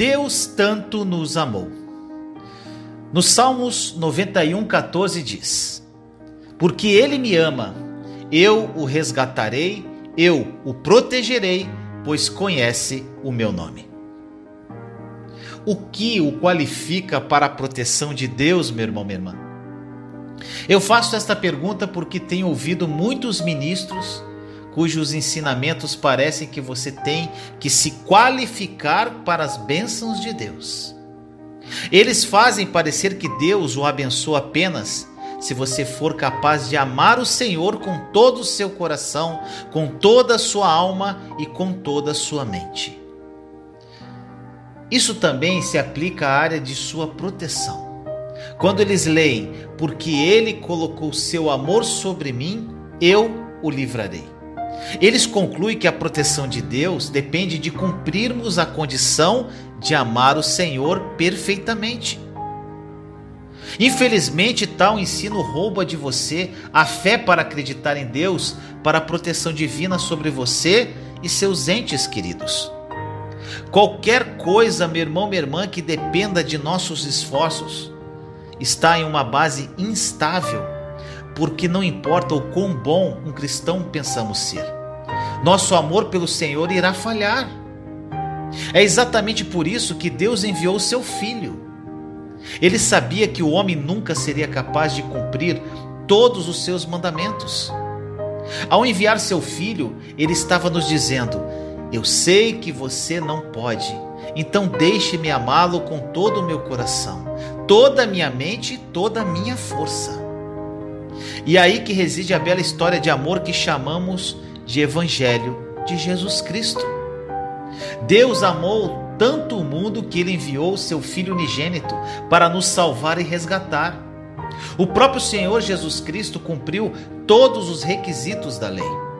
Deus tanto nos amou. No Salmos 91, 14 diz: Porque Ele me ama, eu o resgatarei, eu o protegerei, pois conhece o meu nome. O que o qualifica para a proteção de Deus, meu irmão, minha irmã? Eu faço esta pergunta porque tenho ouvido muitos ministros cujos ensinamentos parecem que você tem que se qualificar para as bênçãos de Deus. Eles fazem parecer que Deus o abençoa apenas se você for capaz de amar o Senhor com todo o seu coração, com toda a sua alma e com toda a sua mente. Isso também se aplica à área de sua proteção. Quando eles leem, porque ele colocou seu amor sobre mim, eu o livrarei. Eles concluem que a proteção de Deus depende de cumprirmos a condição de amar o Senhor perfeitamente. Infelizmente, tal ensino rouba de você a fé para acreditar em Deus, para a proteção divina sobre você e seus entes queridos. Qualquer coisa, meu irmão, minha irmã, que dependa de nossos esforços, está em uma base instável, porque não importa o quão bom um cristão pensamos ser, nosso amor pelo Senhor irá falhar. É exatamente por isso que Deus enviou o seu Filho. Ele sabia que o homem nunca seria capaz de cumprir todos os seus mandamentos. Ao enviar seu filho, ele estava nos dizendo: Eu sei que você não pode, então deixe-me amá-lo com todo o meu coração, toda a minha mente e toda a minha força. E aí que reside a bela história de amor que chamamos de Evangelho de Jesus Cristo. Deus amou tanto o mundo que ele enviou seu Filho unigênito para nos salvar e resgatar. O próprio Senhor Jesus Cristo cumpriu todos os requisitos da lei.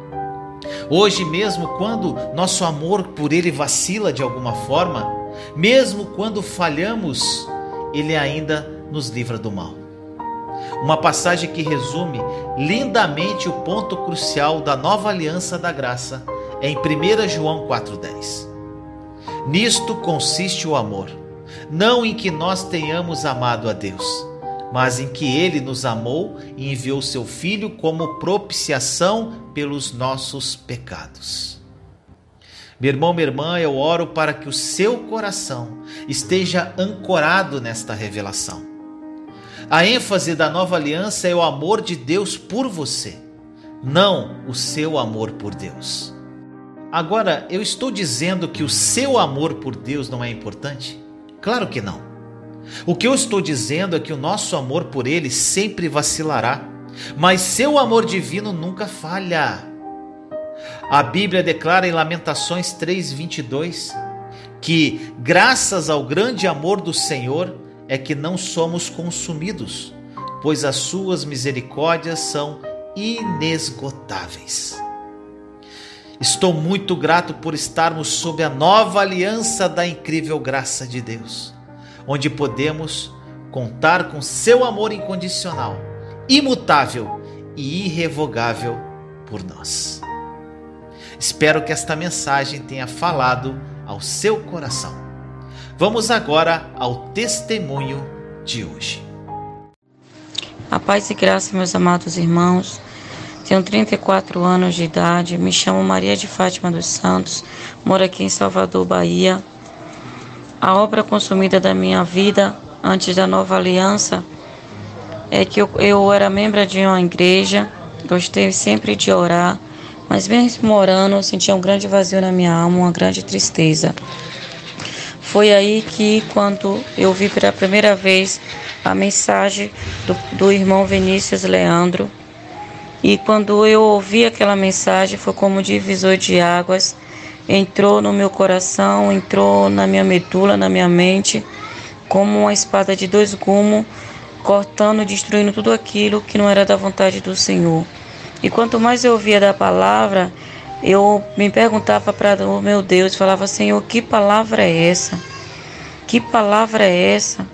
Hoje mesmo, quando nosso amor por Ele vacila de alguma forma, mesmo quando falhamos, Ele ainda nos livra do mal. Uma passagem que resume lindamente o ponto crucial da nova aliança da graça em 1 João 4,10. Nisto consiste o amor, não em que nós tenhamos amado a Deus, mas em que Ele nos amou e enviou seu Filho como propiciação pelos nossos pecados. Meu irmão, minha irmã, eu oro para que o seu coração esteja ancorado nesta revelação. A ênfase da nova aliança é o amor de Deus por você, não o seu amor por Deus. Agora, eu estou dizendo que o seu amor por Deus não é importante? Claro que não. O que eu estou dizendo é que o nosso amor por Ele sempre vacilará, mas seu amor divino nunca falha. A Bíblia declara em Lamentações 3:22 que, graças ao grande amor do Senhor, é que não somos consumidos, pois as suas misericórdias são inesgotáveis. Estou muito grato por estarmos sob a nova aliança da incrível graça de Deus, onde podemos contar com seu amor incondicional, imutável e irrevogável por nós. Espero que esta mensagem tenha falado ao seu coração. Vamos agora ao testemunho de hoje. A paz e graça, meus amados irmãos. Tenho 34 anos de idade, me chamo Maria de Fátima dos Santos, moro aqui em Salvador, Bahia. A obra consumida da minha vida antes da nova aliança é que eu, eu era membro de uma igreja, gostei sempre de orar, mas mesmo orando eu sentia um grande vazio na minha alma, uma grande tristeza. Foi aí que, quando eu vi pela primeira vez a mensagem do, do irmão Vinícius Leandro, e quando eu ouvi aquela mensagem, foi como um divisor de águas. Entrou no meu coração, entrou na minha medula, na minha mente, como uma espada de dois gumes, cortando, destruindo tudo aquilo que não era da vontade do Senhor. E quanto mais eu ouvia da palavra, eu me perguntava para o meu Deus, falava: Senhor, que palavra é essa? Que palavra é essa?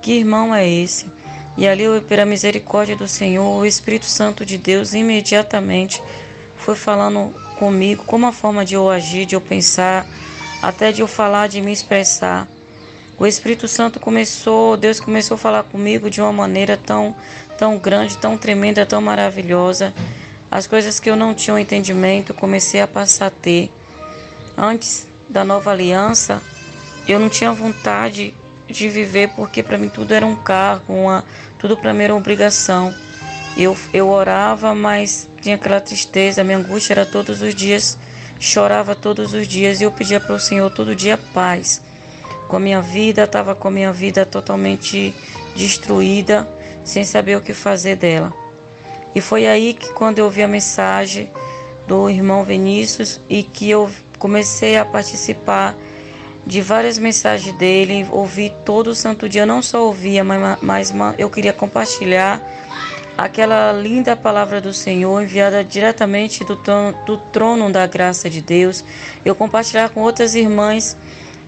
Que irmão é esse? E ali, pela misericórdia do Senhor, o Espírito Santo de Deus imediatamente foi falando comigo como a forma de eu agir, de eu pensar, até de eu falar, de me expressar. o Espírito Santo começou, Deus começou a falar comigo de uma maneira tão, tão grande, tão tremenda, tão maravilhosa. As coisas que eu não tinha um entendimento, comecei a passar a ter. Antes da nova aliança, eu não tinha vontade de viver porque para mim tudo era um cargo, uma, tudo para mim era uma obrigação. Eu, eu orava, mas tinha aquela tristeza, minha angústia era todos os dias, chorava todos os dias e eu pedia para o Senhor todo dia paz com a minha vida, estava com a minha vida totalmente destruída, sem saber o que fazer dela. E foi aí que quando eu ouvi a mensagem do irmão Vinícius e que eu comecei a participar de várias mensagens dele, ouvi todo o santo dia, não só ouvia, mas, mas eu queria compartilhar aquela linda palavra do Senhor enviada diretamente do trono, do trono da graça de Deus. Eu compartilhar com outras irmãs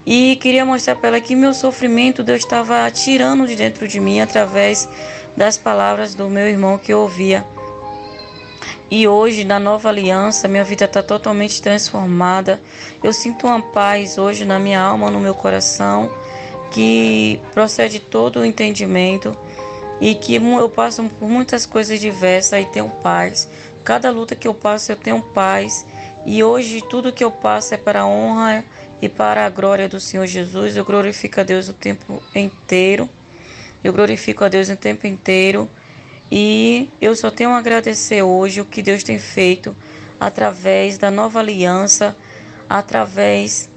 e queria mostrar para ela que meu sofrimento Deus estava tirando de dentro de mim através das palavras do meu irmão que eu ouvia. E hoje, na nova aliança, minha vida está totalmente transformada. Eu sinto uma paz hoje na minha alma, no meu coração, que procede todo o entendimento e que eu passo por muitas coisas diversas e tenho paz. Cada luta que eu passo, eu tenho paz. E hoje, tudo que eu passo é para a honra e para a glória do Senhor Jesus. Eu glorifico a Deus o tempo inteiro. Eu glorifico a Deus o tempo inteiro. E eu só tenho a agradecer hoje o que Deus tem feito através da nova aliança, através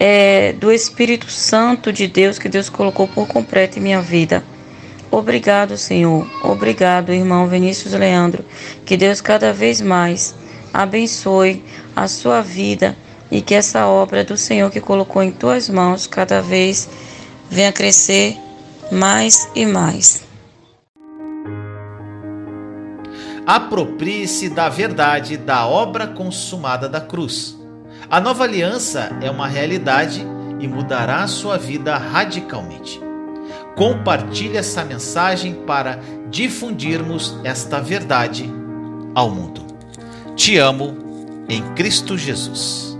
é, do Espírito Santo de Deus que Deus colocou por completo em minha vida. Obrigado, Senhor. Obrigado, irmão Vinícius Leandro. Que Deus cada vez mais abençoe a sua vida e que essa obra do Senhor que colocou em tuas mãos cada vez venha crescer mais e mais. Aproprie-se da verdade da obra consumada da cruz. A nova aliança é uma realidade e mudará a sua vida radicalmente. Compartilhe essa mensagem para difundirmos esta verdade ao mundo. Te amo em Cristo Jesus.